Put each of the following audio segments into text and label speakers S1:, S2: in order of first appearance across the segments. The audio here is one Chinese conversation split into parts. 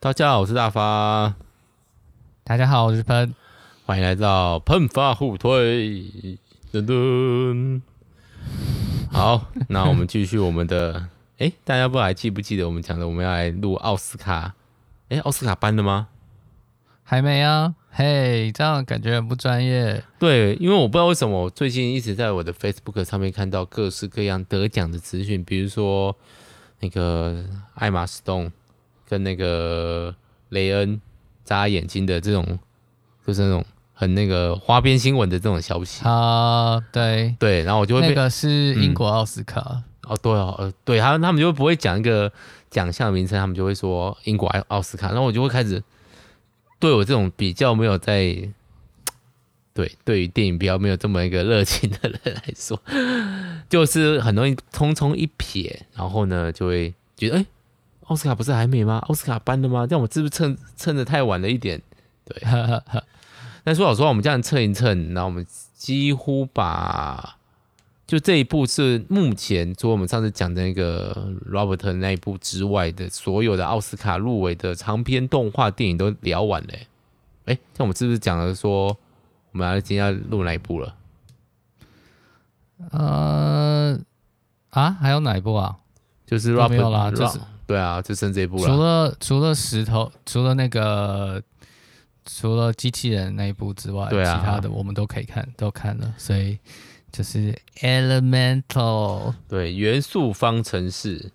S1: 大家好，我是大发。
S2: 大家好，我是喷。
S1: 欢迎来到喷发互推。噔噔。好，那我们继续我们的。哎，大家不知道还记不记得我们讲的，我们要来录奥斯卡？哎，奥斯卡颁了吗？
S2: 还没啊。嘿，这样感觉很不专业。
S1: 对，因为我不知道为什么我最近一直在我的 Facebook 上面看到各式各样得奖的资讯，比如说那个艾玛斯东跟那个雷恩眨眼睛的这种，就是那种很那个花边新闻的这种消息
S2: 啊。对
S1: 对，然后我就会
S2: 那个是英国奥斯卡、嗯、
S1: 哦，对哦，呃，对，他他们就不会讲一个奖项名称，他们就会说英国奥奥斯卡，然后我就会开始。对我这种比较没有在对对于电影比较没有这么一个热情的人来说，就是很容易匆匆一瞥，然后呢就会觉得，哎，奥斯卡不是还没吗？奥斯卡颁了吗？这样我们是不是蹭蹭的太晚了一点？对。但说老实话，我们这样蹭一蹭，然后我们几乎把。就这一部是目前除了我们上次讲的那个 Robert 那一部之外的所有的奥斯卡入围的长篇动画电影都聊完了。哎，像我们是不是讲了说我们要今天要录哪一部了？
S2: 呃啊，还有哪一部啊？
S1: 就是 Robert
S2: 没有啦，就是
S1: 对啊，就剩这一部了。
S2: 除了除了石头，除了那个除了机器人那一部之外，对啊，其他的我们都可以看，都看了，所以。就是 Elemental，
S1: 对，元素方程式，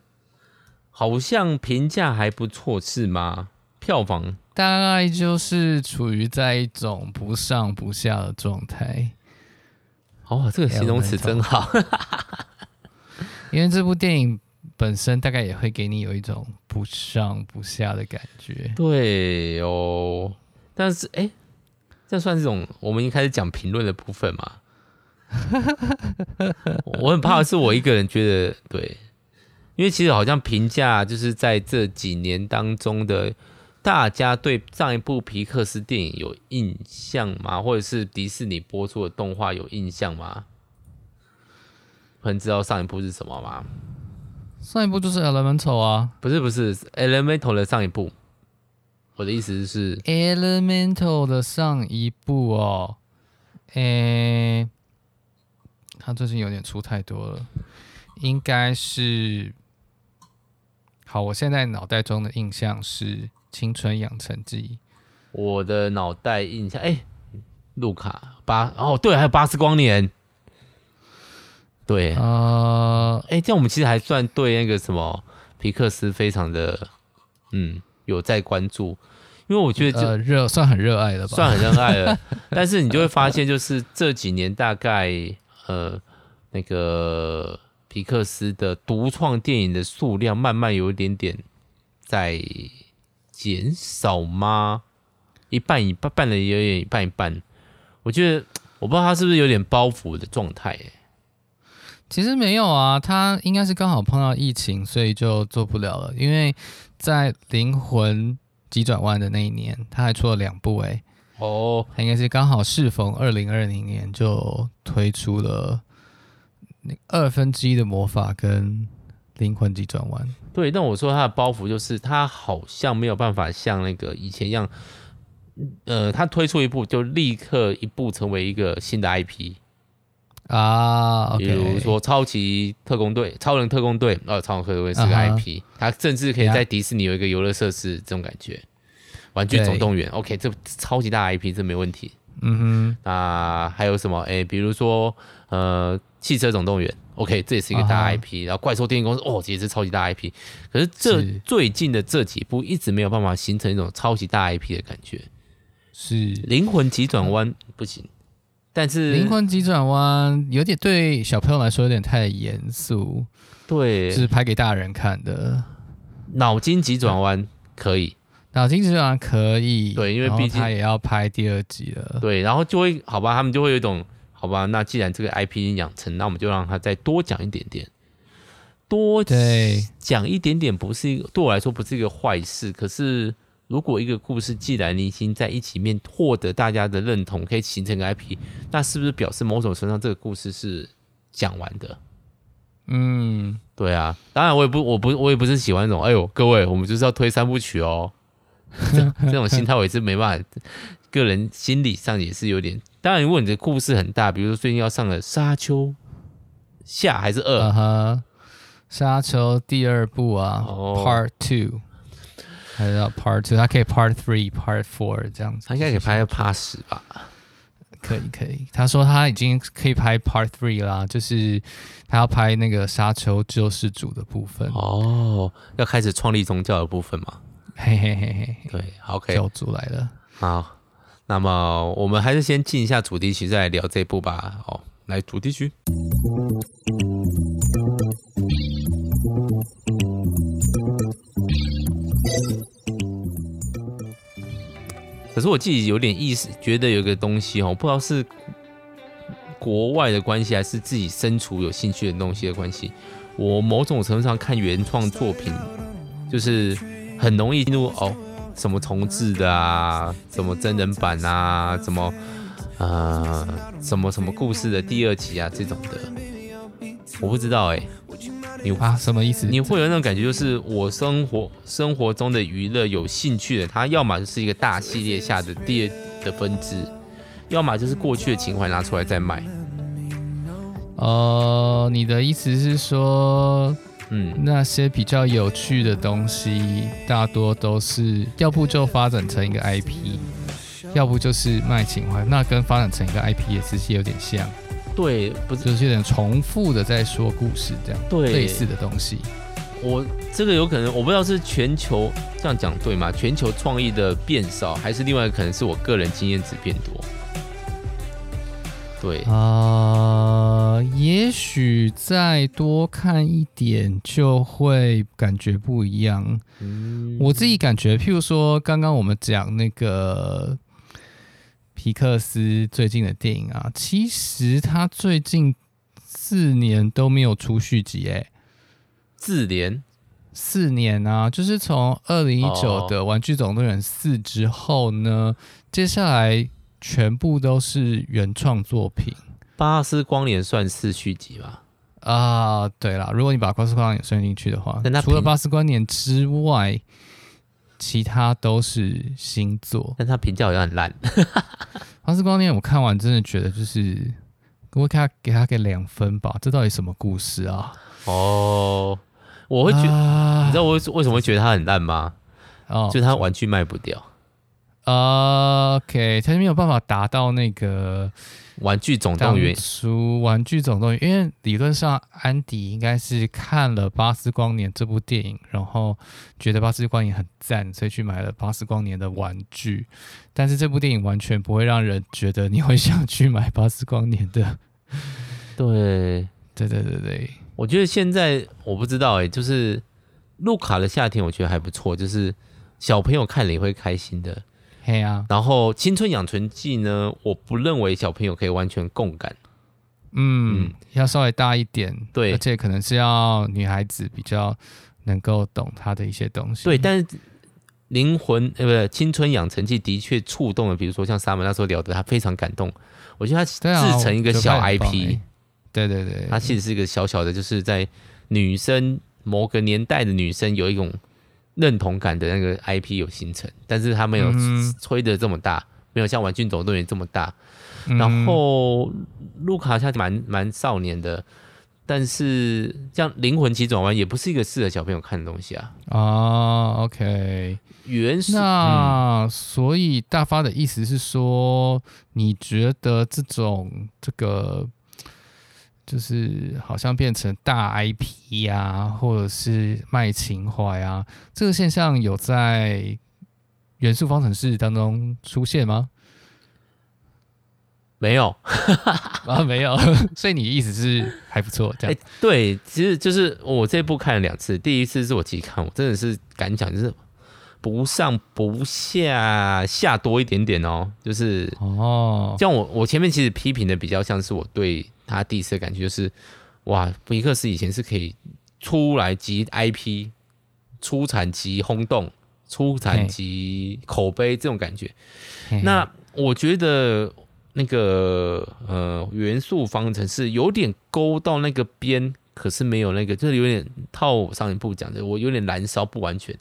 S1: 好像评价还不错，是吗？票房
S2: 大概就是处于在一种不上不下的状态。
S1: 哦，这个形容词真好，
S2: 因为这部电影本身大概也会给你有一种不上不下的感觉。
S1: 对哦，但是哎，这算是一种我们一开始讲评论的部分嘛？我很怕的是我一个人觉得对，因为其实好像评价就是在这几年当中的，大家对上一部皮克斯电影有印象吗？或者是迪士尼播出的动画有印象吗？很知道上一部是什么吗？
S2: 上一部就是 Elemental 啊，
S1: 不是不是 Elemental 的上一部，我的意思是
S2: Elemental 的上一部哦，诶、欸。他最近有点出太多了，应该是好。我现在脑袋中的印象是《青春养成记》。
S1: 我的脑袋印象，哎、欸，路卡巴哦，对，还有《巴斯光年》。对，
S2: 啊，
S1: 哎、欸，这样我们其实还算对那个什么皮克斯非常的嗯有在关注，因为我觉得这
S2: 热、呃、算很热爱了吧，
S1: 算很热爱了。但是你就会发现，就是这几年大概。呃，那个皮克斯的独创电影的数量慢慢有一点点在减少吗？一半一半，半的有点一半一半。我觉得我不知道他是不是有点包袱的状态。
S2: 其实没有啊，他应该是刚好碰到疫情，所以就做不了了。因为在《灵魂急转弯》的那一年，他还出了两部哎。
S1: 哦，
S2: 他应该是刚好适逢二零二零年就推出了那二分之一的魔法跟灵魂急转弯。
S1: 对，但我说他的包袱就是他好像没有办法像那个以前一样，呃，他推出一部就立刻一部成为一个新的 IP
S2: 啊，
S1: 比如说超级特工队、超人特工队，哦，超人特工队是个 IP，它甚至可以在迪士尼有一个游乐设施这种感觉。玩具总动员，OK，这超级大 IP，这没问题。
S2: 嗯哼，
S1: 那还有什么？哎，比如说，呃，汽车总动员，OK，这也是一个大 IP。然后怪兽电影公司，哦，这也是超级大 IP。可是这是最近的这几部一直没有办法形成一种超级大 IP 的感觉。
S2: 是
S1: 灵魂急转弯不行，但是
S2: 灵魂急转弯有点对小朋友来说有点太严肃，
S1: 对，
S2: 是拍给大人看的。
S1: 脑筋急转弯可以。
S2: 脑筋急转弯可以，
S1: 对，因为毕竟
S2: 他也要拍第二集了。
S1: 对，然后就会好吧，他们就会有一种好吧，那既然这个 IP 已经养成，那我们就让他再多讲一点点，多讲一点点不是一个对我来说不是一个坏事。可是如果一个故事既然你已经在一起面获得大家的认同，可以形成个 IP，那是不是表示某种程度上这个故事是讲完的？
S2: 嗯，
S1: 对啊。当然我也不我不我也不是喜欢那种哎呦各位，我们就是要推三部曲哦。这这种心态我也是没办法，个人心理上也是有点。当然，如果你的故事很大，比如说最近要上的《沙丘》下还是二？
S2: 啊哈，《沙丘》第二部啊、
S1: 哦、
S2: ，Part Two，还是要 Part Two？他可以 Part Three、Part Four 这样子，
S1: 他应该可以拍 Part 十吧？
S2: 可以可以，他说他已经可以拍 Part Three 啦，就是他要拍那个沙丘救世主的部分
S1: 哦，要开始创立宗教的部分嘛？
S2: 嘿嘿嘿嘿，
S1: 对，OK，
S2: 教主来了。
S1: 好，那么我们还是先进一下主题曲，再来聊这部吧。好，来主题曲。可是我自己有点意思，觉得有个东西哦，不知道是国外的关系，还是自己身处有兴趣的东西的关系。我某种程度上看原创作品，就是很容易进入哦，什么重制的啊，什么真人版啊，什么呃，什么什么故事的第二集啊这种的，我不知道哎、你
S2: 啊，什么意思？
S1: 你会有那种感觉，就是我生活生活中的娱乐有兴趣的，它要么就是一个大系列下的第二的分支，要么就是过去的情怀拿出来再卖。
S2: 呃，你的意思是说，
S1: 嗯，
S2: 那些比较有趣的东西，大多都是要不就发展成一个 IP，要不就是卖情怀，那跟发展成一个 IP 也其实有点像。
S1: 对，不是
S2: 就是有点重复的在说故事，这样
S1: 对
S2: 类似的东西。
S1: 我这个有可能，我不知道是全球这样讲对吗？全球创意的变少，还是另外一个可能是我个人经验值变多？对
S2: 啊、呃，也许再多看一点就会感觉不一样。嗯，我自己感觉，譬如说刚刚我们讲那个。皮克斯最近的电影啊，其实他最近四年都没有出续集诶，
S1: 四年，
S2: 四年啊，就是从二零一九的《玩具总动员四》之后呢，接下来全部都是原创作品。
S1: 巴斯光年算是续集吧？
S2: 啊，对啦，如果你把巴斯光年算进去的话，除了巴斯光年之外。其他都是星座，
S1: 但他评价好像很烂。
S2: 黄色光年我看完真的觉得就是，我给他给他给两分吧。这到底什么故事啊？
S1: 哦，我会觉得，啊、你知道我为什么会觉得他很烂吗？哦，就是他玩具卖不掉。
S2: Uh, OK，他没有办法达到那个
S1: 玩具总动员。
S2: 出玩具总动员，因为理论上安迪应该是看了《巴斯光年》这部电影，然后觉得《巴斯光年》很赞，所以去买了《巴斯光年》的玩具。但是这部电影完全不会让人觉得你会想去买《巴斯光年》的。
S1: 对，
S2: 对对对对，
S1: 我觉得现在我不知道哎、欸，就是路卡的夏天，我觉得还不错，就是小朋友看了也会开心的。
S2: 嘿啊，
S1: 然后《青春养成记》呢，我不认为小朋友可以完全共感，
S2: 嗯，嗯，要稍微大一点，
S1: 对，
S2: 而且可能是要女孩子比较能够懂他的一些东西，
S1: 对，但是灵魂呃不是《青春养成记》的确触动了，比如说像沙门那时候聊的，他非常感动，我觉得他制成一个小 IP，
S2: 对对对，
S1: 他其实是一个小小的，就是在女生某个年代的女生有一种。认同感的那个 IP 有形成，但是他没有吹的这么大，嗯、没有像《玩具总动员》这么大。嗯、然后卢卡他蛮蛮少年的，但是像《灵魂急转弯》也不是一个适合小朋友看的东西啊。
S2: 啊，OK，
S1: 原始。
S2: 那、嗯、所以大发的意思是说，你觉得这种这个？就是好像变成大 IP 啊，或者是卖情怀啊，这个现象有在元素方程式当中出现吗？
S1: 没有
S2: 啊，没有。所以你意思是还不错，这样、欸？
S1: 对，其实就是我这部看了两次，第一次是我自己看，我真的是敢讲，就是不上不下，下多一点点哦，就是哦，像我我前面其实批评的比较像是我对。他第一次的感觉就是，哇，皮克斯以前是可以出来即 IP，出产即轰动，出产即口碑这种感觉。那我觉得那个呃元素方程式有点勾到那个边，可是没有那个，就是有点套上一部讲的，我有点燃烧不完全，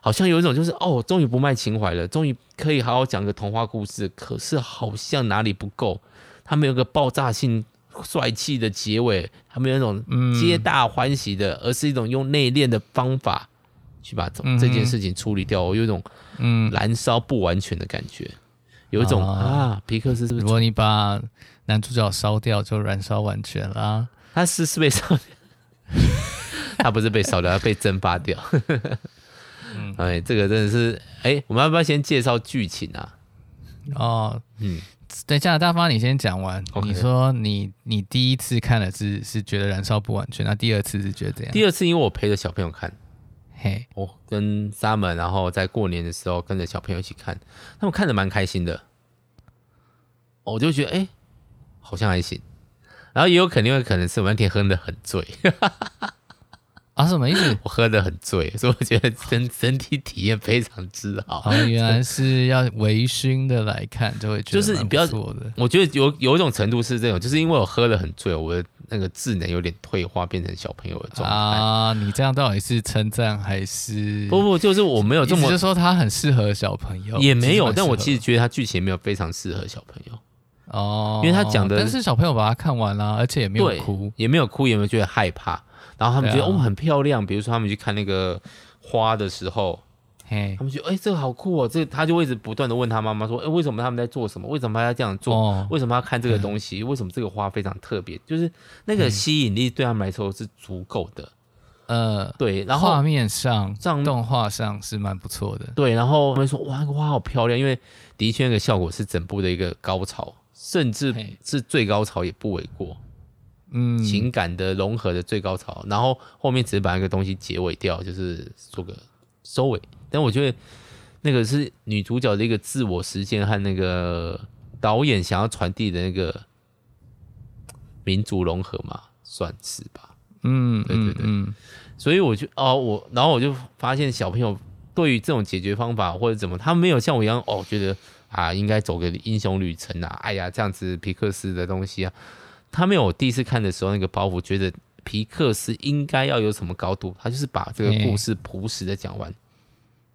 S1: 好像有一种就是哦，终于不卖情怀了，终于可以好好讲个童话故事，可是好像哪里不够，他没有个爆炸性帅气的结尾，他们有那种皆大欢喜的，而是一种用内敛的方法去把这件事情处理掉，我有一种嗯燃烧不完全的感觉，有一种啊，皮克斯是不是？
S2: 如果你把男主角烧掉，就燃烧完全啦。
S1: 他是是被烧掉，他不是被烧掉，他被蒸发掉。嗯，哎，这个真的是，哎，我们要不要先介绍剧情啊？
S2: 哦，嗯，等加拿大方，你先讲完。Okay. 你说你你第一次看了是是觉得燃烧不完全，那第二次是觉得怎样？
S1: 第二次因为我陪着小朋友看，
S2: 嘿，
S1: 我跟 Summer，然后在过年的时候跟着小朋友一起看，他们看的蛮开心的，我就觉得哎，好像还行。然后也有肯定会可能是我那天喝得很醉，
S2: 啊，什么意思？
S1: 我喝的很醉，所以我觉得身身体体验非常之好。
S2: 哦，原来是要微醺的来看，就会觉得
S1: 就是你不要做的。我觉得有有一种程度是这种，就是因为我喝的很醉，我的那个智能有点退化，变成小朋友的状态
S2: 啊。你这样到底是称赞还是？
S1: 不不，就是我没有这么
S2: 就说他很适合小朋友，
S1: 也没有。但我其实觉得他剧情没有非常适合小朋友。
S2: 哦，
S1: 因为他讲的，
S2: 但是小朋友把它看完了，而且也没有哭，
S1: 也没有哭，也没有觉得害怕。然后他们觉得、啊、哦很漂亮，比如说他们去看那个花的时候，
S2: 嘿，
S1: 他们觉得哎这个好酷哦，这个、他就会一直不断的问他妈妈说，哎为什么他们在做什么？为什么他要这样做？哦、为什么要看这个东西？为什么这个花非常特别？就是那个吸引力对他们来说是足够的。呃，对，然后
S2: 画面上、动画上是蛮不错的。
S1: 对，然后他们说哇那个花好漂亮，因为的确那个效果是整部的一个高潮。甚至是最高潮也不为过，嗯，情感的融合的最高潮，然后后面只是把那个东西结尾掉，就是做个收尾。但我觉得那个是女主角的一个自我实现和那个导演想要传递的那个民族融合嘛，算是吧。嗯，对对对。嗯，所以我就哦，我然后我就发现小朋友对于这种解决方法或者怎么，他没有像我一样哦，觉得。啊，应该走个英雄旅程啊！哎呀，这样子皮克斯的东西啊，他没有我第一次看的时候那个包袱，觉得皮克斯应该要有什么高度，他就是把这个故事朴实的讲完。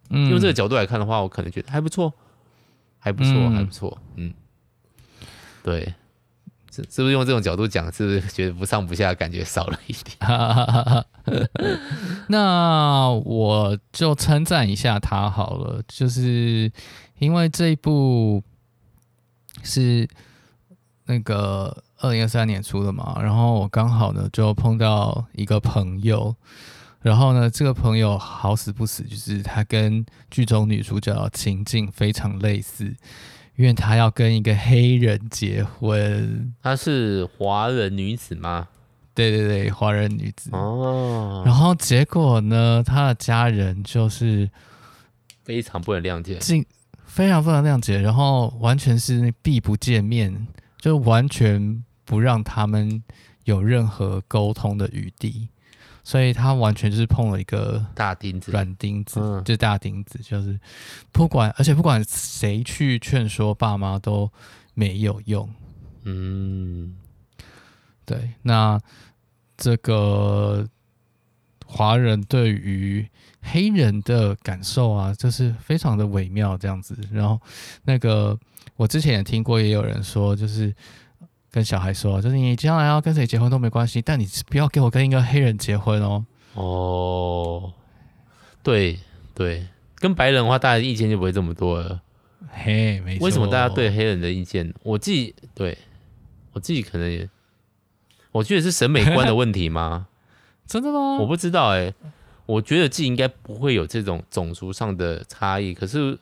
S1: 嗯，用这个角度来看的话，我可能觉得还不错，还不错，嗯、还不错。嗯，对，是是不是用这种角度讲，是不是觉得不上不下，感觉少了一点？
S2: 那我就称赞一下他好了，就是。因为这一部是那个二零二三年出的嘛，然后我刚好呢就碰到一个朋友，然后呢这个朋友好死不死，就是他跟剧中女主角的情境非常类似，因为他要跟一个黑人结婚。
S1: 她是华人女子吗？
S2: 对对对，华人女子。哦。然后结果呢，他的家人就是
S1: 非常不能谅解。
S2: 非常非常谅解，然后完全是避不见面，就完全不让他们有任何沟通的余地，所以他完全就是碰了一个
S1: 大钉子，
S2: 软钉子，嗯、就大钉子，就是不管，而且不管谁去劝说爸妈都没有用。嗯，对，那这个华人对于。黑人的感受啊，就是非常的微妙这样子。然后那个我之前也听过，也有人说，就是跟小孩说，就是你将来要跟谁结婚都没关系，但你不要给我跟一个黑人结婚哦。
S1: 哦，对对，跟白人的话，大家的意见就不会这么多了。
S2: 嘿，没错。
S1: 为什么大家对黑人的意见？我自己对我自己可能也，我觉得是审美观的问题吗？
S2: 真的吗？
S1: 我不知道哎、欸。我觉得自己应该不会有这种种族上的差异，可是，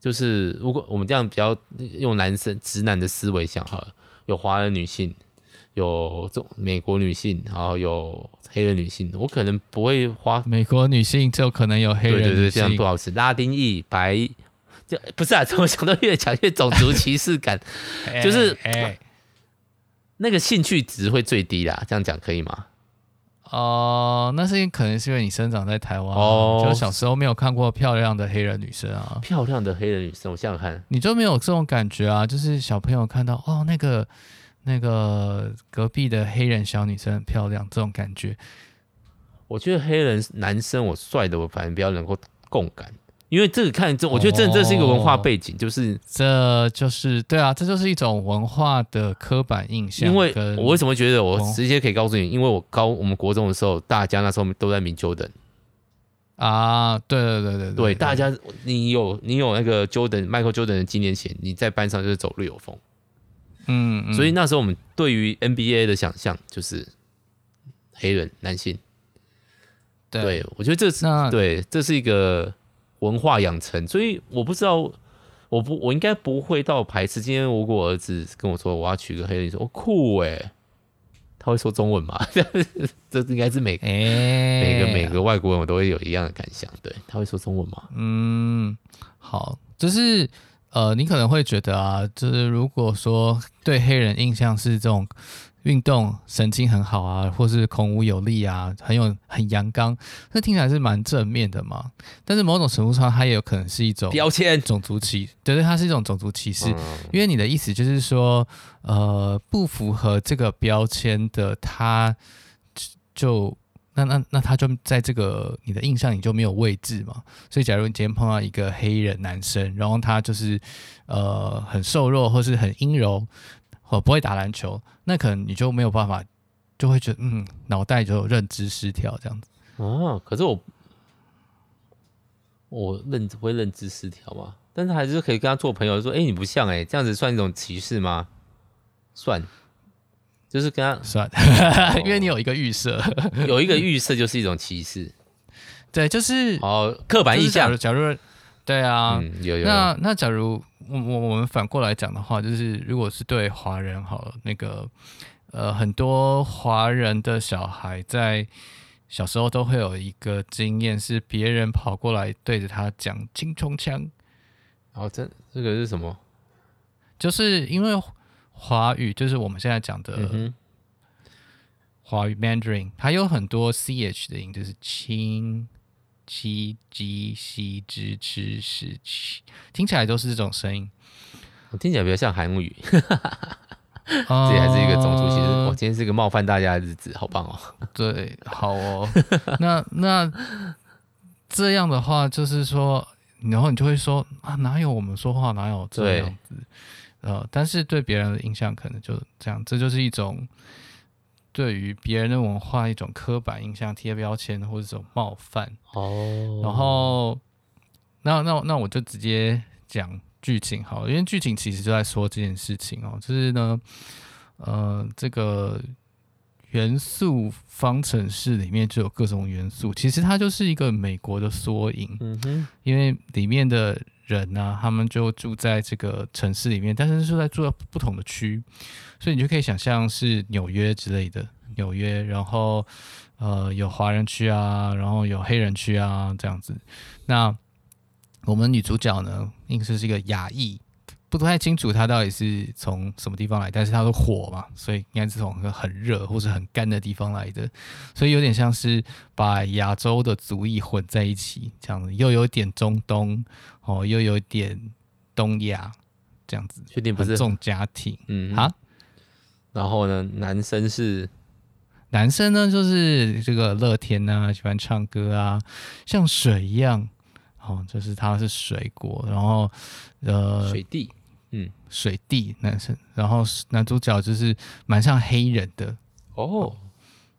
S1: 就是如果我们这样比较用男生直男的思维想好了，有华人女性，有这种美国女性，然后有黑人女性，我可能不会花
S2: 美国女性就可能有黑人女性，对对对，
S1: 这样不好吃。拉丁裔白，就不是啊，怎么想到越讲越种族歧视感，就是那个兴趣值会最低啦，这样讲可以吗？
S2: 哦、呃，那是因可能是因为你生长在台湾，哦，就小时候没有看过漂亮的黑人女生啊。
S1: 漂亮的黑人女生，我想想看，
S2: 你就没有这种感觉啊？就是小朋友看到哦，那个那个隔壁的黑人小女生很漂亮，这种感觉。
S1: 我觉得黑人男生我帅的，我反正比较能够共感，因为这个看这，我觉得这这是一个文化背景，就是、哦、
S2: 这就是对啊，这就是一种文化的刻板印象。
S1: 因为我为什么觉得我直接可以告诉你，因为我高我们国中的时候，大家那时候都在明 Jordan
S2: 啊，对对对对对，
S1: 对，大家你有你有那个 Jordan Michael Jordan 的纪念鞋，你在班上就是走路有风。
S2: 嗯，嗯，
S1: 所以那时候我们对于 NBA 的想象就是黑人男性。对，对，我觉得这是对，这是一个文化养成，所以我不知道，我不，我应该不会到排斥。今天如果我儿子跟我说我要娶个黑人，你说哦酷哎，他会说中文吗？这应该是每个、欸、每个每个外国人我都会有一样的感想，对，他会说中文吗？
S2: 嗯，好，就是呃，你可能会觉得啊，就是如果说对黑人印象是这种。运动神经很好啊，或是孔武有力啊，很有很阳刚，那听起来是蛮正面的嘛。但是某种程度上，它也有可能是一种标签，种族歧，对对，它是一种种族歧视。嗯、因为你的意思就是说，呃，不符合这个标签的他，就那那那他就在这个你的印象里就没有位置嘛。所以，假如你今天碰到一个黑人男生，然后他就是呃很瘦弱，或是很阴柔。我不会打篮球，那可能你就没有办法，就会觉得嗯，脑袋就有认知失调这样子。
S1: 哦，可是我我认不会认知失调吗？但是还是可以跟他做朋友，说哎、欸，你不像哎、欸，这样子算一种歧视吗？算，就是跟他
S2: 算，因为你有一个预设，
S1: 有一个预设就是一种歧视。
S2: 对，就是
S1: 哦，刻板印象。
S2: 假如对啊，
S1: 嗯、有有，有。
S2: 那那假如。我我我们反过来讲的话，就是如果是对华人好了，那个呃，很多华人的小孩在小时候都会有一个经验，是别人跑过来对着他讲青葱腔。
S1: 哦，这这个是什么？
S2: 就是因为华语，就是我们现在讲的华语 Mandarin，它有很多 ch 的音，就是青。七、鸡、西、之、吃、食、起，听起来都是这种声音。
S1: 我听起来比较像韩语，这还是一个种族歧视。我、今天是一个冒犯大家的日子，好棒哦。
S2: 对，好哦。那那这样的话，就是说，然后你就会说啊，哪有我们说话哪有这样子？呃，但是对别人的印象可能就这样，这就是一种。对于别人的文化一种刻板印象、贴标签或者这种冒犯。
S1: 哦，
S2: 然后那那那我就直接讲剧情好了，因为剧情其实就在说这件事情哦，就是呢，呃，这个元素方程式里面就有各种元素，其实它就是一个美国的缩影，
S1: 嗯哼，
S2: 因为里面的人呢、他们就住在这个城市里面，但是是在住在不同的区。所以你就可以想象是纽约之类的纽约，然后呃有华人区啊，然后有黑人区啊这样子。那我们女主角呢，应该是一个亚裔，不太清楚它到底是从什么地方来，但是它是火嘛，所以应该是从很热或者很干的地方来的，所以有点像是把亚洲的族裔混在一起，这样子又有点中东哦，又有点东亚这样子，
S1: 确定不是这
S2: 种家庭？
S1: 嗯啊。然后呢，男生是
S2: 男生呢，就是这个乐天啊，喜欢唱歌啊，像水一样，哦，就是他是水果，然后呃，
S1: 水地，嗯，
S2: 水地男生，然后男主角就是蛮像黑人的
S1: 哦，我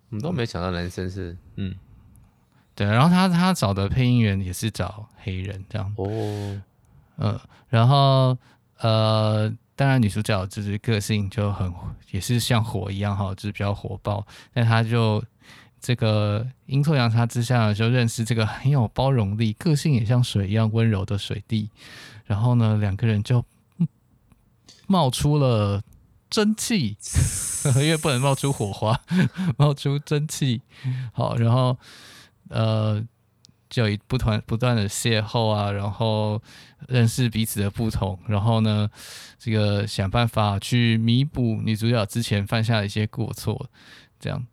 S1: 们都没想到男生是，嗯，
S2: 对，然后他他找的配音员也是找黑人这样，
S1: 哦，
S2: 嗯、呃，然后呃。当然，女主角就是个性就很也是像火一样哈，就是比较火爆。但她就这个阴错阳差之下，就认识这个很有包容力、个性也像水一样温柔的水弟。然后呢，两个人就冒出了蒸汽，因为不能冒出火花，冒出蒸汽。好，然后呃。就以不断不断的邂逅啊，然后认识彼此的不同，然后呢，这个想办法去弥补女主角之前犯下的一些过错，这样，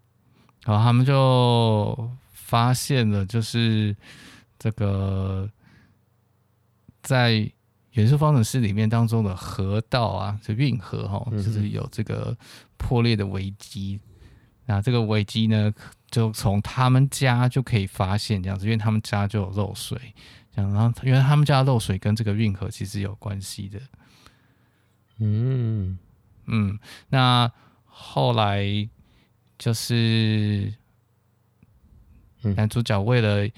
S2: 然后他们就发现了，就是这个在元素方程式里面当中的河道啊，就运河哈，就是有这个破裂的危机。那这个危机呢，就从他们家就可以发现这样子，因为他们家就有漏水，这样，然后原来他们家漏水跟这个运河其实有关系的。
S1: 嗯
S2: 嗯，那后来就是男主角为了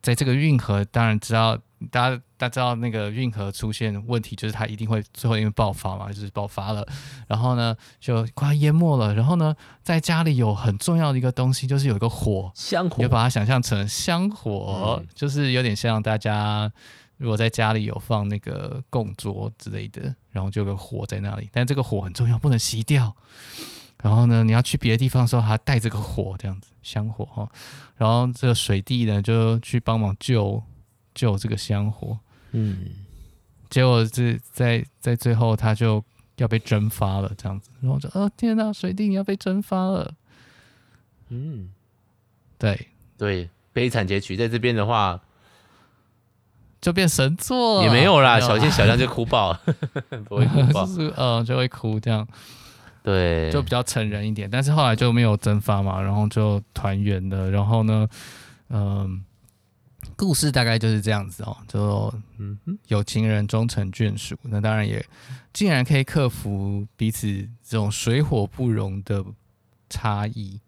S2: 在这个运河，当然知道大家。他知道那个运河出现问题，就是他一定会最后因为爆发嘛，就是爆发了。然后呢，就快淹没了。然后呢，在家里有很重要的一个东西，就是有一个火，
S1: 香火。
S2: 你就把它想象成香火，嗯，就是有点像大家如果在家里有放那个供桌之类的，然后就有个火在那里。但这个火很重要，不能熄掉。然后呢，你要去别的地方的时候，还带这个火，这样子香火哈。然后这个水弟呢，就去帮忙救救这个香火。嗯，结果是在在最后，他就要被蒸发了，这样子。然后就，哦天哪，水弟你要被蒸发了。嗯，对
S1: 对，悲惨结局在这边的话，
S2: 就变神作
S1: 也没有啦，有小仙小亮就哭爆了，不会哭爆，
S2: 就是呃就会哭这样。
S1: 对，
S2: 就比较成人一点，但是后来就没有蒸发嘛，然后就团圆了。然后呢，嗯、呃。故事大概就是这样子哦，就嗯，有情人终成眷属。那当然也，竟然可以克服彼此这种水火不容的差异，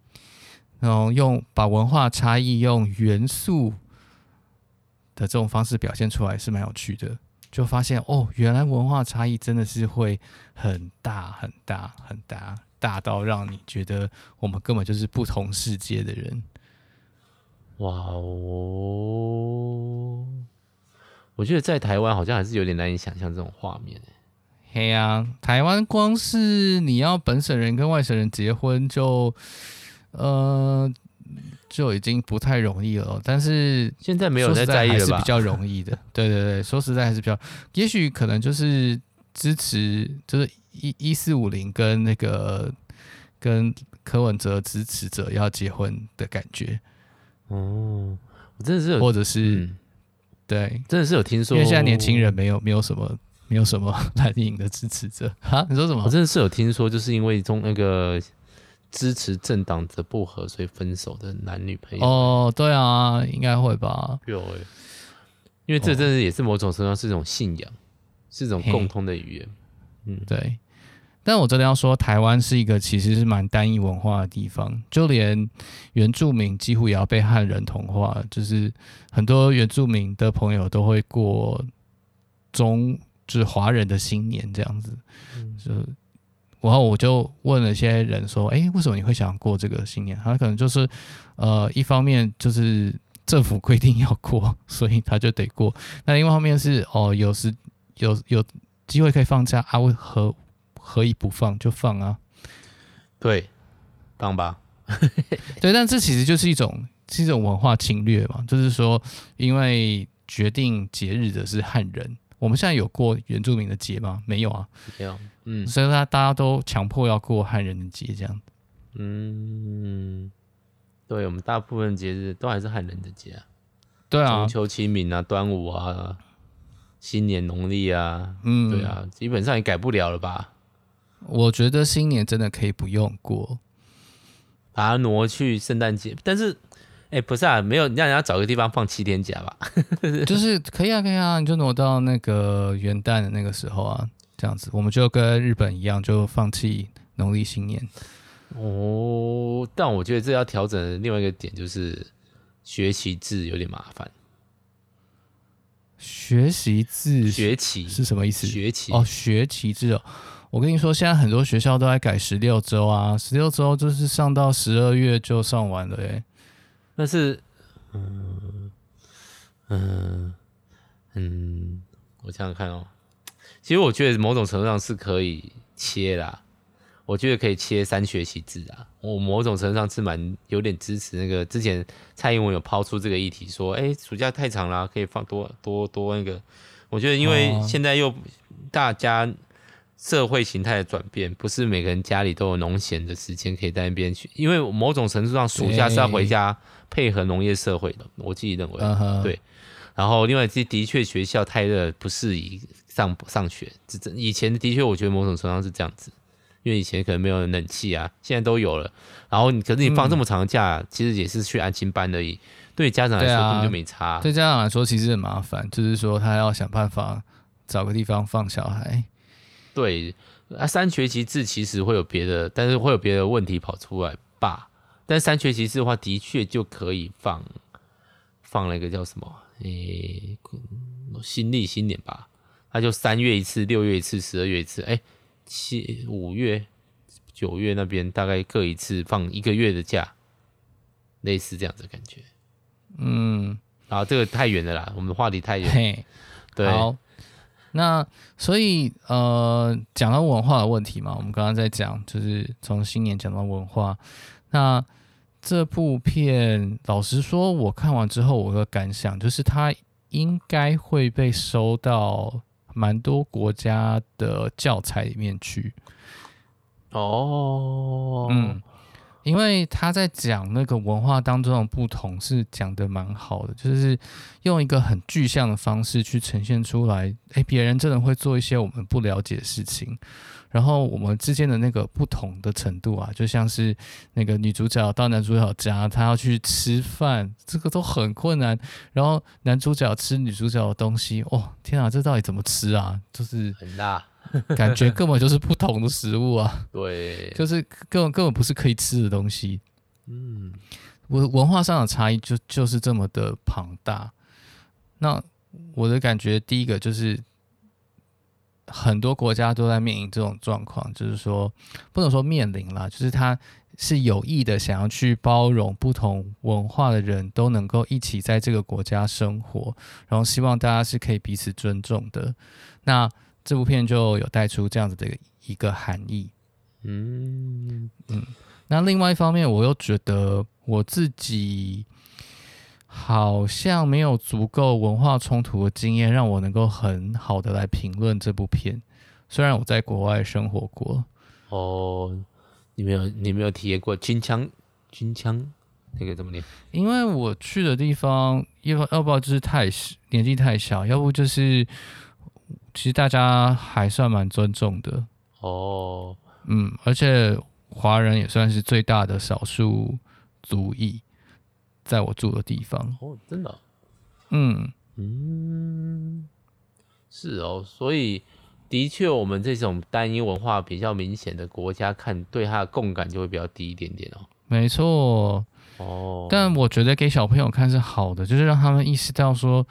S2: 然后用把文化差异用元素的这种方式表现出来是蛮有趣的。就发现哦，原来文化差异真的是会很大很大很大，大到让你觉得我们根本就是不同世界的人。
S1: 哇哦！我觉得在台湾好像还是有点难以想象这种画面。
S2: 嘿呀、啊，台湾光是你要本省人跟外省人结婚就，呃，就已经不太容易了。但是
S1: 现在没有在在意了吧？
S2: 还是比较容易的。对对对，说实在还是比较，也许可能就是支持，就是一一四五零跟那个跟柯文哲支持者要结婚的感觉。
S1: 哦，我真的是有，
S2: 或者是、
S1: 嗯、
S2: 对，
S1: 真的是有听说，
S2: 因为现在年轻人没有没有什么没有什么 蓝营的支持者啊？你说什么？
S1: 我真的是有听说，就是因为中那个支持政党的不合，所以分手的男女朋友。
S2: 哦，对啊，应该会吧？
S1: 有诶，因为这真的也是某种程度上是一种信仰，哦、是一种共通的语言。嗯，
S2: 对。但我真的要说，台湾是一个其实是蛮单一文化的地方，就连原住民几乎也要被汉人同化，就是很多原住民的朋友都会过中就是华人的新年这样子。嗯、就然后我就问了一些人说：“哎，为什么你会想过这个新年？”他可能就是呃，一方面就是政府规定要过，所以他就得过；那另外一方面是哦，有时有有机会可以放假啊，为何？可以不放就放啊，
S1: 对，放吧，
S2: 对，但这其实就是一种是一种文化侵略嘛，就是说，因为决定节日的是汉人，我们现在有过原住民的节吗？没有啊，
S1: 没有，嗯，
S2: 所以说大家都强迫要过汉人的节，这样，
S1: 嗯，对，我们大部分节日都还是汉人的节啊，
S2: 对啊，
S1: 中秋、清明啊，端午啊，新年农历啊，嗯，对啊，基本上也改不了了吧。
S2: 我觉得新年真的可以不用过，
S1: 把它挪去圣诞节。但是，哎、欸，不是啊，没有让人家找个地方放七天假吧？
S2: 就是可以啊，可以啊，你就挪到那个元旦的那个时候啊，这样子，我们就跟日本一样，就放弃农历新年。
S1: 哦，但我觉得这要调整的另外一个点就是学习制有点麻烦。
S2: 学习制
S1: 学期
S2: 是什么意思？
S1: 学期
S2: 哦，学期制哦。我跟你说，现在很多学校都在改十六周啊，十六周就是上到十二月就上完了诶。
S1: 但是，嗯嗯嗯，我想想看哦，其实我觉得某种程度上是可以切啦，我觉得可以切三学期制啊。我某种程度上是蛮有点支持那个之前蔡英文有抛出这个议题，说，哎，暑假太长了，可以放多多多那个。我觉得因为现在又大家。社会形态的转变，不是每个人家里都有农闲的时间可以在那边去，因为某种程度上，暑假是要回家配合农业社会的。我自己认为，对，然后另外这的确学校太热，不适宜上上学。这以前的确，我觉得某种程度上是这样子，因为以前可能没有冷气啊，现在都有了。然后你可是你放这么长的假，嗯、其实也是去安心班而已。对家长来说根本就没差。
S2: 对家长来说其实很麻烦，就是说他要想办法找个地方放小孩。
S1: 对，啊，三学期制其实会有别的，但是会有别的问题跑出来吧。但三学期制的话，的确就可以放放那个叫什么？诶、欸，新历新年吧，他就三月一次，六月一次，十二月一次，哎、欸，七五月、九月那边大概各一次，放一个月的假，类似这样子的感觉。嗯，啊，这个太远了啦，我们的话题太远。
S2: 嘿，
S1: 对。
S2: 好，那所以呃，讲到文化的问题嘛，我们刚刚在讲，就是从新年讲到文化。那这部片，老实说，我看完之后，我的感想就是，它应该会被收到蛮多国家的教材里面去。
S1: 哦，
S2: 嗯。因为他在讲那个文化当中的不同，是讲得蛮好的，就是用一个很具象的方式去呈现出来。诶，别人真的会做一些我们不了解的事情，然后我们之间的那个不同的程度啊，就像是那个女主角到男主角家，她要去吃饭，这个都很困难。然后男主角吃女主角的东西，哦，天啊，这到底怎么吃啊？就是
S1: 很辣。
S2: 感觉根本就是不同的食物啊！
S1: 对，
S2: 就是根本根本不是可以吃的东西。嗯，文文化上的差异就就是这么的庞大。那我的感觉，第一个就是很多国家都在面临这种状况，就是说不能说面临啦，就是他是有意的想要去包容不同文化的人都能够一起在这个国家生活，然后希望大家是可以彼此尊重的。那这部片就有带出这样子的一个含义，嗯嗯。那另外一方面，我又觉得我自己好像没有足够文化冲突的经验，让我能够很好的来评论这部片。虽然我在国外生活过，
S1: 哦，你没有你没有体验过金枪金枪那个怎么念？
S2: 因为我去的地方，要要不要就是太年纪太小，要不就是。其实大家还算蛮尊重的。
S1: 哦，
S2: 嗯，而且华人也算是最大的少数族裔，在我住的地方。
S1: 哦，真的，
S2: 嗯。
S1: 嗯，是哦，所以的确，我们这种单一文化比较明显的国家，看对它的共感就会比较低一点点哦。
S2: 没错，
S1: 哦，
S2: 但我觉得给小朋友看是好的，就是让他们意识到说，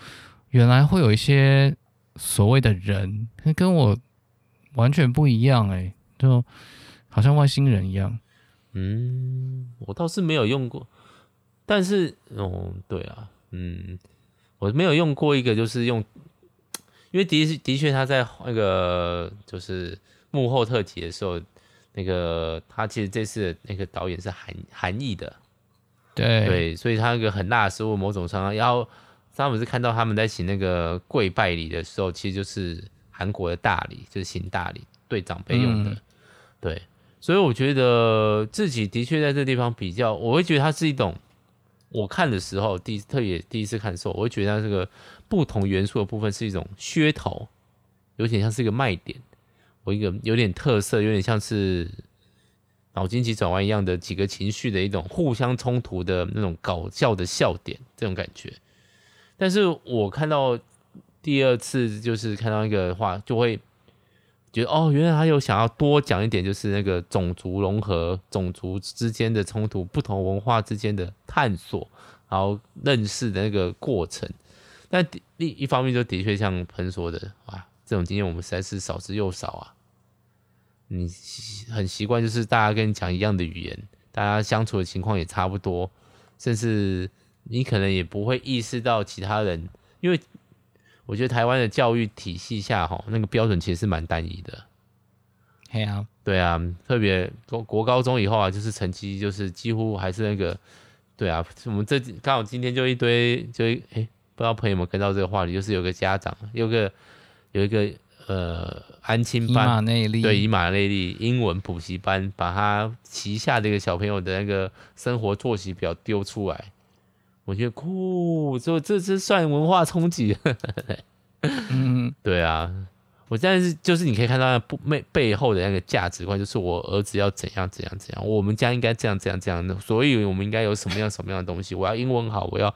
S2: 原来会有一些。所谓的人跟我完全不一样哎、欸，就好像外星人一样。
S1: 嗯，我倒是没有用过，但是哦，对啊，嗯，我没有用过一个，就是用，因为的的确他在那个就是幕后特辑的时候，那个他其实这次的那个导演是韩韩裔的，
S2: 对
S1: 对，所以他那个很大的失误，某种上要。他们是看到他们在行那个跪拜礼的时候，其实就是韩国的大礼，就是行大礼，对长辈用的。嗯、对，所以我觉得自己的确在这地方比较，我会觉得它是一种，我看的时候第特别第一次看的时候，我会觉得它这个不同元素的部分是一种噱头，有点像是一个卖点，我一个有点特色，有点像是脑筋急转弯一样的几个情绪的一种互相冲突的那种搞笑的笑点，这种感觉。但是我看到第二次，就是看到一个话，就会觉得哦，原来他有想要多讲一点，就是那个种族融合、种族之间的冲突、不同文化之间的探索，然后认识的那个过程。但另一方面，就的确像彭说的，哇，这种经验我们实在是少之又少啊。你很习惯，就是大家跟你讲一样的语言，大家相处的情况也差不多，甚至。你可能也不会意识到其他人，因为我觉得台湾的教育体系下，哈，那个标准其实是蛮单一的。
S2: 对啊，
S1: 对啊，特别国国高中以后啊，就是成绩就是几乎还是那个，对啊，我们这刚好今天就一堆，就哎、欸，不知道朋友们跟到这个话题，就是有个家长，有个有一个呃安亲班，对，以马内利英文补习班，把他旗下的一个小朋友的那个生活作息表丢出来。我觉得酷，这这这算文化冲击。
S2: 嗯，
S1: 对啊，我现在是就是你可以看到不背背后的那个价值观，就是我儿子要怎样怎样怎样，我们家应该这样这样这样的，所以我们应该有什么样什么样的东西。我要英文好，我要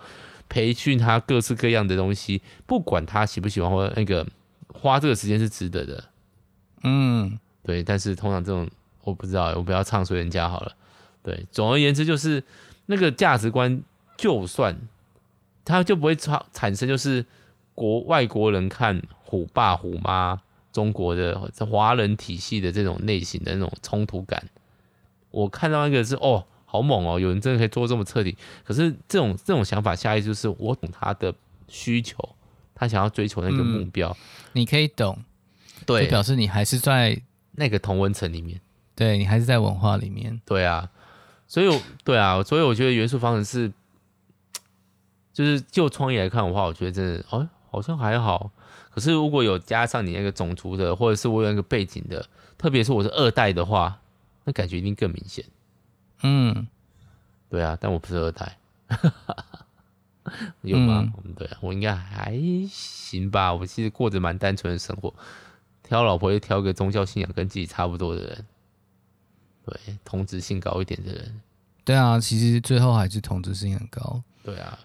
S1: 培训他各式各样的东西，不管他喜不喜欢或那个花这个时间是值得的。
S2: 嗯，对。
S1: 但是通常这种我不知道，我不要唱衰人家好了。对，总而言之就是那个价值观。就算他就不会产产生，就是国外国人看虎爸虎妈中国的华人体系的这种类型的那种冲突感。我看到那个是哦，好猛哦，有人真的可以做这么彻底。可是这种这种想法，下意识就是我懂他的需求，他想要追求那个目标，
S2: 嗯、你可以懂，
S1: 对，
S2: 就表示你还是在
S1: 那个同温层里面，
S2: 对你还是在文化里面，
S1: 对啊，所以对啊，所以我觉得元素方程式。就是就创业来看的话，我觉得真的哦，好像还好。可是如果有加上你那个种族的，或者是我有那个背景的，特别是我是二代的话，那感觉一定更明显。
S2: 嗯，
S1: 对啊，但我不是二代，有吗？
S2: 嗯，
S1: 对啊，我应该还行吧。我其实过着蛮单纯的生活，挑老婆就挑个宗教信仰跟自己差不多的人，对，同质性高一点的人。
S2: 对啊，其实最后还是同质性很高。
S1: 对啊。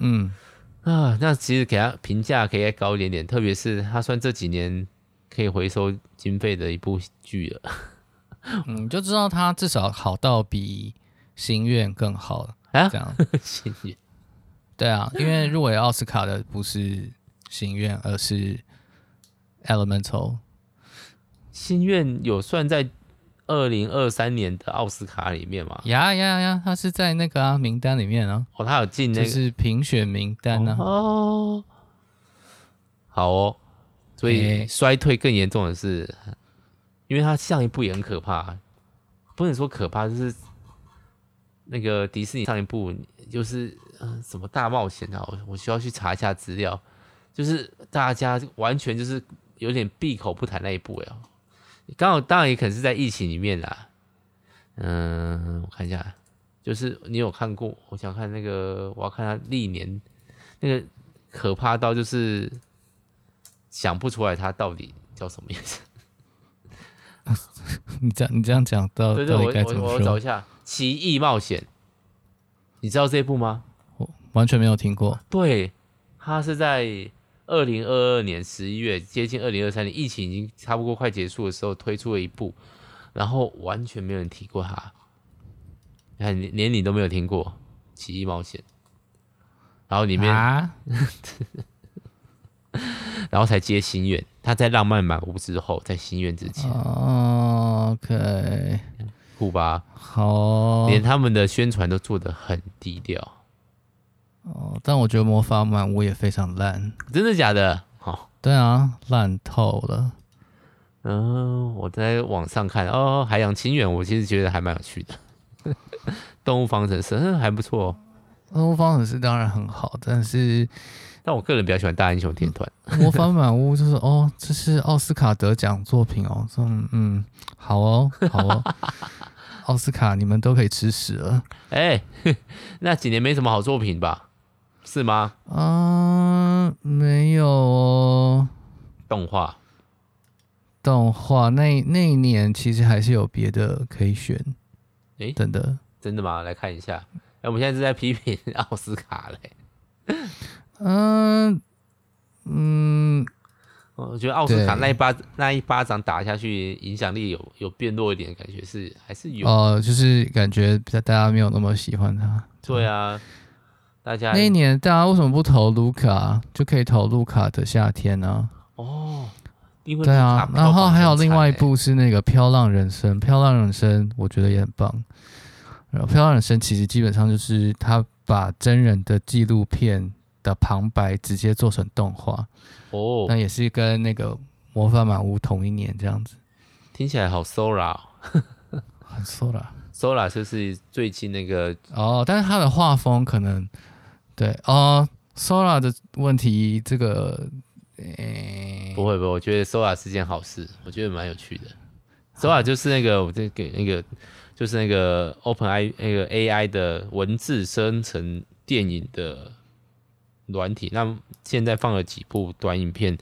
S2: 嗯
S1: 啊，那其实给他评价可以再高一点点，特别是他算这几年可以回收经费的一部剧了。
S2: 嗯，就知道他至少好到比《心愿》更好了啊。这样，《
S1: 心愿》
S2: 对啊，因为入围奥斯卡的不是《心愿》，而是《Elemental》。
S1: 《心愿》有算在。二零二三年的奥斯卡里面嘛，
S2: 呀呀呀，他是在那个啊名单里面啊，
S1: 哦，他有进那个。
S2: 是评选名单呢、啊。
S1: 哦，好哦，所以衰退更严重的是，欸、因为他上一部也很可怕，不能说可怕，就是那个迪士尼上一部就是嗯、呃、什么大冒险啊，我我需要去查一下资料，就是大家完全就是有点闭口不谈那一部呀。刚好当然也可能是在疫情里面啦，嗯，我看一下，就是你有看过？我想看那个，我要看他历年那个可怕到就是想不出来他到底叫什么名字。
S2: 你这样你这样讲到
S1: 对对，对，我我我找一下《奇异冒险》，你知道这部吗？
S2: 我完全没有听过。
S1: 对，他是在。二零二二年十一月，接近二零二三年，疫情已经差不多快结束的时候，推出了一部，然后完全没有人提过它，你看连连你都没有听过《奇异冒险》，然后里面，啊、然后才接《心愿》，他在《浪漫满屋》之后，在《心愿》之前。
S2: 哦、OK，
S1: 酷吧？
S2: 好、哦，
S1: 连他们的宣传都做得很低调。
S2: 哦，但我觉得魔法满屋也非常烂，
S1: 真的假的？哦，
S2: 对啊，烂透了。
S1: 嗯，我在网上看哦，海洋情缘，我其实觉得还蛮有趣的。动物方程式还不错，
S2: 动物方程式当然很好，但是，
S1: 但我个人比较喜欢大英雄天团。
S2: 魔法 满屋就是哦，这是奥斯卡得奖作品哦，嗯嗯，好哦，好哦。奥斯卡你们都可以吃屎了。
S1: 哎、欸，那几年没什么好作品吧？是吗？
S2: 啊，没有哦。
S1: 动画，
S2: 动画那那一年其实还是有别的可以选。哎、欸，真的？
S1: 真的吗？来看一下。哎，我们现在是在批评 奥斯卡嘞。
S2: 嗯嗯，
S1: 我觉得奥斯卡那一巴那一巴掌打下去，影响力有有变弱一点的感觉是，还是有。哦、
S2: 呃，就是感觉大家没有那么喜欢他。
S1: 对啊。大家
S2: 那一年，大家为什么不投卢卡？就可以投卢卡的夏天呢？
S1: 哦，因为
S2: 对啊，然后还有另外一部是那个《飘浪人生》，《飘浪人生》我觉得也很棒。然后《漂浪人生》其实基本上就是他把真人的纪录片的旁白直接做成动画。哦，那也是跟那个《魔法满屋》同一年这样子。
S1: 听起来好 Sora，
S2: 很 Sora。
S1: Sora 就是最近那个
S2: 哦，但是他的画风可能。对哦，Sora 的问题，这个，诶、
S1: 不会不会，我觉得 Sora 是件好事，我觉得蛮有趣的。Sora 就是那个，我这给那个，就是那个 OpenAI 那个 AI 的文字生成电影的软体，那现在放了几部短影片、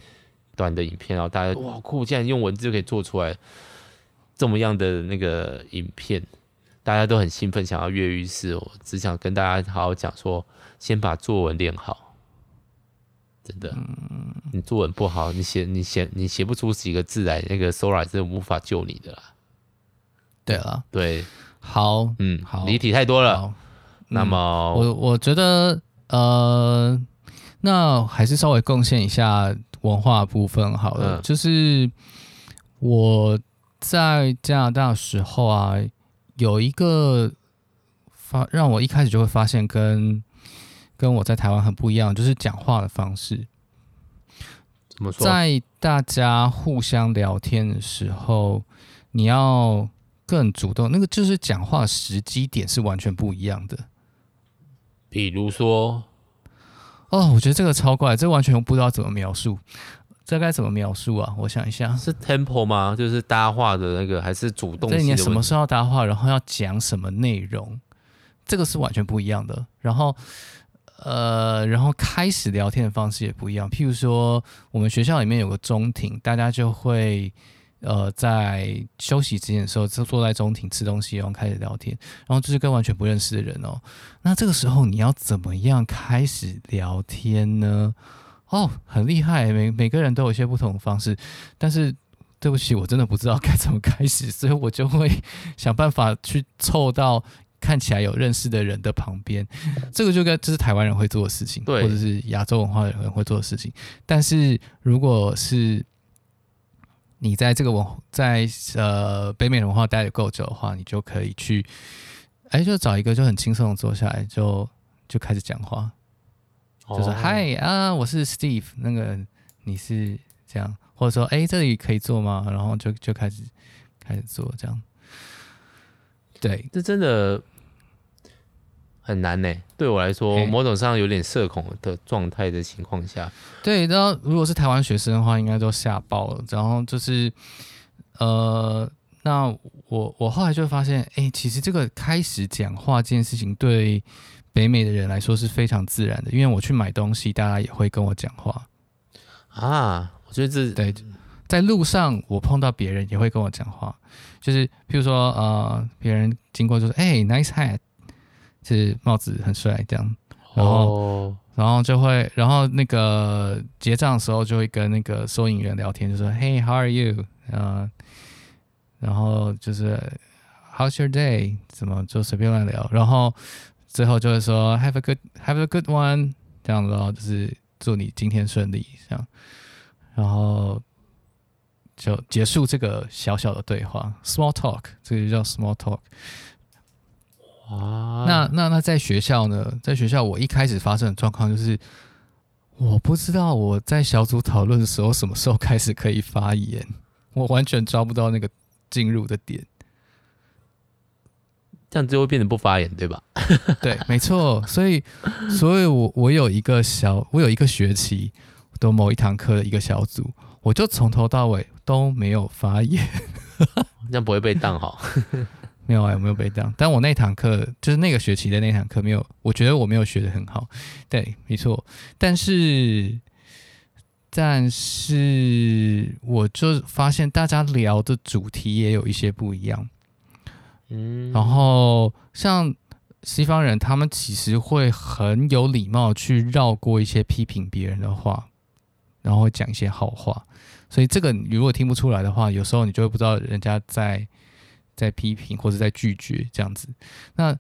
S1: 短的影片，然后大家哇酷，竟然用文字就可以做出来这么样的那个影片，大家都很兴奋，想要跃跃欲试。我只想跟大家好好讲说，先把作文练好，真的，你作文不好，你写你写你写不出几个字来，那个 Sora 是无法救你的啦。
S2: 对了，
S1: 对，
S2: 好，
S1: 嗯，
S2: 好，
S1: 离题太多了。
S2: 嗯、
S1: 那么，
S2: 我我觉得，呃，那还是稍微贡献一下文化部分好了。嗯、就是我在加拿大的时候啊，有一个发让我一开始就会发现跟跟我在台湾很不一样，就是讲话的方式。
S1: 怎么说？
S2: 在大家互相聊天的时候，你要。更主动，那个就是讲话时机点是完全不一样的。
S1: 比如说，
S2: 哦，我觉得这个超怪，这、完全不知道怎么描述，这该怎么描述啊？我想一下，
S1: 是 tempo 吗？就是搭话的那个，还是主动？对，
S2: 你什么时候要搭话，然后要讲什么内容，这个是完全不一样的。然后，呃，然后开始聊天的方式也不一样。譬如说，我们学校里面有个中庭，大家就会。呃，在休息之前的时候，就坐在中庭吃东西，然后开始聊天，然后就是跟完全不认识的人哦。那这个时候你要怎么样开始聊天呢？哦，很厉害，每每个人都有一些不同的方式。但是对不起，我真的不知道 该怎么开始，所以我就会 想办法去凑到看起来有认识的人的旁边。这个就跟这是台湾人会做的事情，
S1: 对，
S2: 或者是亚洲文化的人会做的事情。但是如果是你在这个文在呃北美文化待的够久的话，你就可以去，哎，就找一个就很轻松的坐下来，就就开始讲话，就是嗨、哦、啊，我是 Steve，那个你是这样，或者说哎这里可以做吗？然后就就开始开始做这样，对，
S1: 这真的。很难呢，对我来说，某种上有点社恐的状态的情况下，
S2: 对，然后如果是台湾学生的话，应该都吓爆了。然后就是，呃，那我我后来就发现，哎、欸，其实这个开始讲话这件事情，对北美的人来说是非常自然的，因为我去买东西，大家也会跟我讲话
S1: 啊。我觉得这
S2: 对，在路上我碰到别人也会跟我讲话，就是譬如说，呃，别人经过就说，哎、欸，nice hat。是帽子很帅，这样，然后，oh. 然后就会，然后那个结账的时候就会跟那个收银员聊天，就说，Hey，how are you？呃，然后就是 How's your day？怎么就随便乱聊，然后最后就会说 Have a good，Have a good one，这样子，然后就是祝你今天顺利，这样，然后就结束这个小小的对话，Small talk，这个就叫 Small talk。
S1: 哇，
S2: 那那那在学校呢？在学校，我一开始发生的状况就是，我不知道我在小组讨论的时候什么时候开始可以发言，我完全抓不到那个进入的点，
S1: 这样就会变得不发言，对吧？
S2: 对，没错。所以，所以我我有一个小，我有一个学期的某一堂课的一个小组，我就从头到尾都没有发言，
S1: 这样不会被当好。
S2: 没有啊，有没有被当？但我那堂课就是那个学期的那堂课没有，我觉得我没有学的很好。对，没错。但是，但是我就发现大家聊的主题也有一些不一样。嗯，然后像西方人，他们其实会很有礼貌去绕过一些批评别人的话，然后会讲一些好话。所以这个你如果听不出来的话，有时候你就会不知道人家在。在批评或者在拒绝这样子，那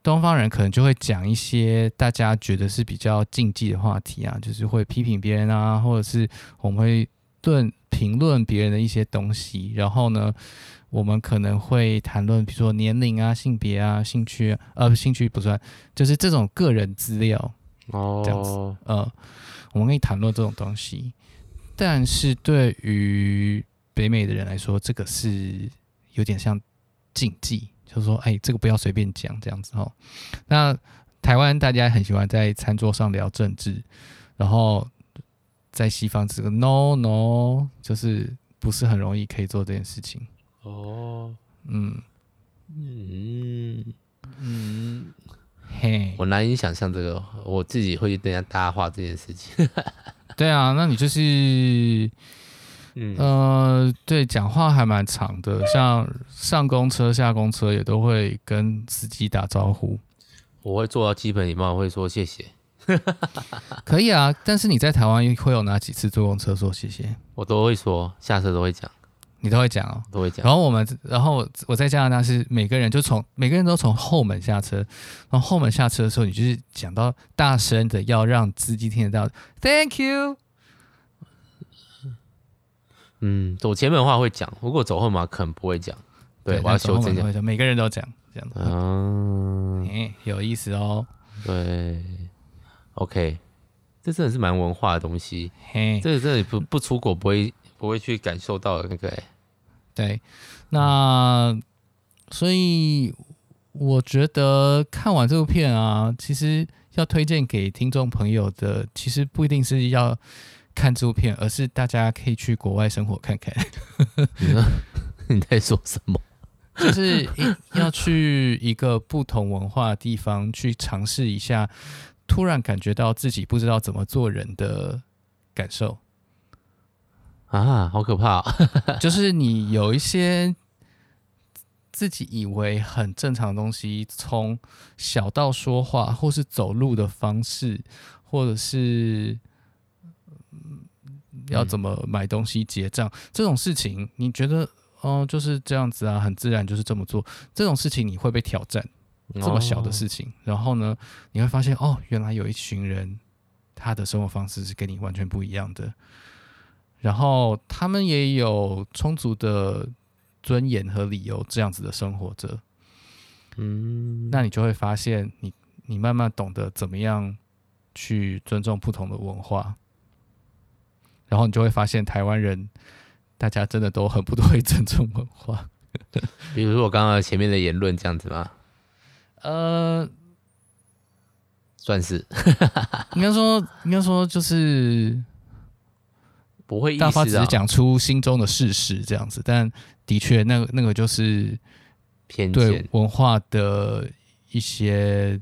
S2: 东方人可能就会讲一些大家觉得是比较禁忌的话题啊，就是会批评别人啊，或者是我们会论评论别人的一些东西。然后呢，我们可能会谈论，比如说年龄啊、性别啊、兴趣啊，呃，兴趣不算，就是这种个人资料哦，这样子，呃，我们可以谈论这种东西。但是对于北美的人来说，这个是。有点像禁忌，就是说，哎，这个不要随便讲这样子哦。那台湾大家很喜欢在餐桌上聊政治，然后在西方这个 no no 就是不是很容易可以做这件事情
S1: 哦。
S2: 嗯
S1: 嗯嗯，
S2: 嘿，
S1: 我难以想象这个，我自己会去跟人家搭话这件事情。
S2: 对啊，那你就是。嗯呃，对，讲话还蛮长的，像上公车、下公车也都会跟司机打招呼。
S1: 我会做到基本礼貌，我会说谢谢。
S2: 可以啊，但是你在台湾会有哪几次坐公车说谢谢？
S1: 我都会说，下车都会讲，
S2: 你都会讲哦，
S1: 都会讲。
S2: 然后我们，然后我在加拿大是每个人就从每个人都从后门下车，然后后门下车的时候，你就是讲到大声的要让司机听得到，Thank you。
S1: 嗯，走前门的话会讲，如果走后门可能不会讲。对，我要修正一下。
S2: 每个人都讲这样子。
S1: 嗯，
S2: 哎，有意思哦。
S1: 对，OK，这真的是蛮文化的东西。嘿，这个真的不不出国不会不会去感受到的那个。
S2: 对，那所以我觉得看完这部片啊，其实要推荐给听众朋友的，其实不一定是要。看这部片，而是大家可以去国外生活看看。
S1: 你在说什么？
S2: 就是要去一个不同文化的地方去尝试一下，突然感觉到自己不知道怎么做人的感受
S1: 啊，好可怕！
S2: 就是你有一些自己以为很正常的东西，从小到说话，或是走路的方式，或者是。要怎么买东西结账、嗯、这种事情，你觉得哦、呃、就是这样子啊，很自然就是这么做。这种事情你会被挑战，这么小的事情，哦、然后呢，你会发现哦，原来有一群人他的生活方式是跟你完全不一样的，然后他们也有充足的尊严和理由这样子的生活着。嗯，那你就会发现你，你你慢慢懂得怎么样去尊重不同的文化。然后你就会发现，台湾人大家真的都很不 会尊重文化。
S1: 比如说我刚刚前面的言论这样子吗？
S2: 呃，
S1: 算是。
S2: 应该说，应该说就是
S1: 不会。
S2: 大发只是讲出心中的事实这样子，但的确，那个那个就是偏见对文化的一些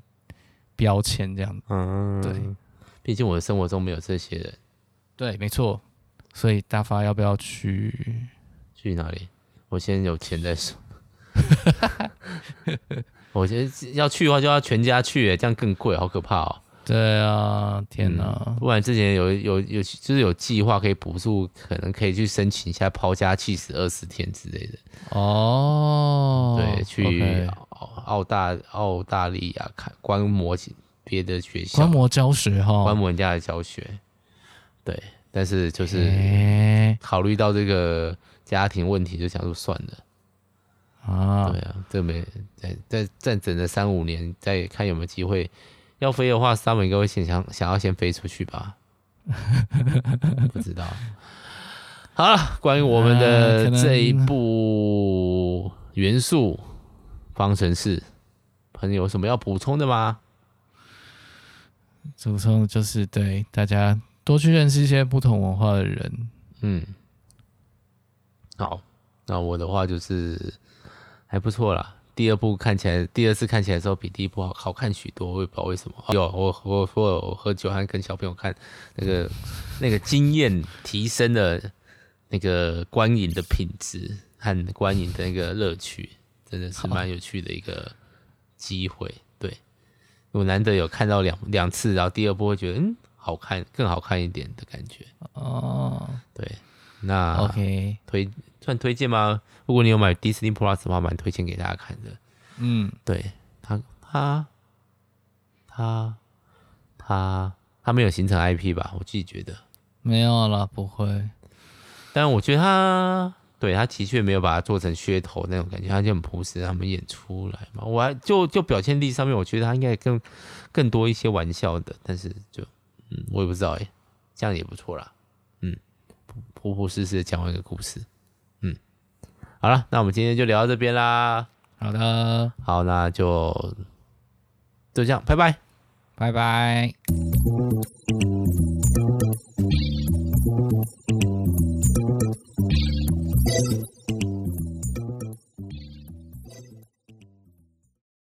S2: 标签这样子。嗯，对。
S1: 毕竟我的生活中没有这些人。
S2: 对，没错，所以大发要不要去？
S1: 去哪里？我先有钱再说。我觉得要去的话，就要全家去，这样更贵，好可怕哦。
S2: 对啊，天哪！
S1: 嗯、不然之前有有有，就是有计划可以补助，可能可以去申请一下抛家弃子二十天之类的。
S2: 哦，
S1: 对，去澳大澳大利亚看观摩别的学校，
S2: 观摩教学哈，
S1: 观摩人家的教学。对，但是就是考虑到这个家庭问题，就想说算了啊。对啊，这没在在再等了三五年，再看有没有机会。要飞的话，Summer 应该会先想想要先飞出去吧？不知道。好了，关于我们的这一部元素方程式，朋友有什么要补充的吗？
S2: 补充就是对大家。多去认识一些不同文化的人，
S1: 嗯，好，那我的话就是还不错啦。第二部看起来，第二次看起来的时候比第一部好好看许多，我也不知道为什么。有我我我我喝酒还跟小朋友看那个那个经验提升了那个观影的品质和观影的那个乐趣，真的是蛮有趣的一个机会。对，我难得有看到两两次，然后第二部会觉得嗯。好看，更好看一点的感觉哦。对，那
S2: OK
S1: 推算推荐吗？如果你有买 Disney Plus 的话，蛮推荐给大家看的。嗯，对他，他，他，他，他没有形成 IP 吧？我自己觉得
S2: 没有了，不会。
S1: 但我觉得他，对他的确没有把它做成噱头那种感觉，他就很朴实，他们演出来嘛。我还就就表现力上面，我觉得他应该更更多一些玩笑的，但是就。嗯，我也不知道哎，这样也不错啦。普朴实实的讲完一个故事，嗯，好了，那我们今天就聊到这边啦。
S2: 好的，
S1: 好，那就就这样，拜拜，
S2: 拜拜。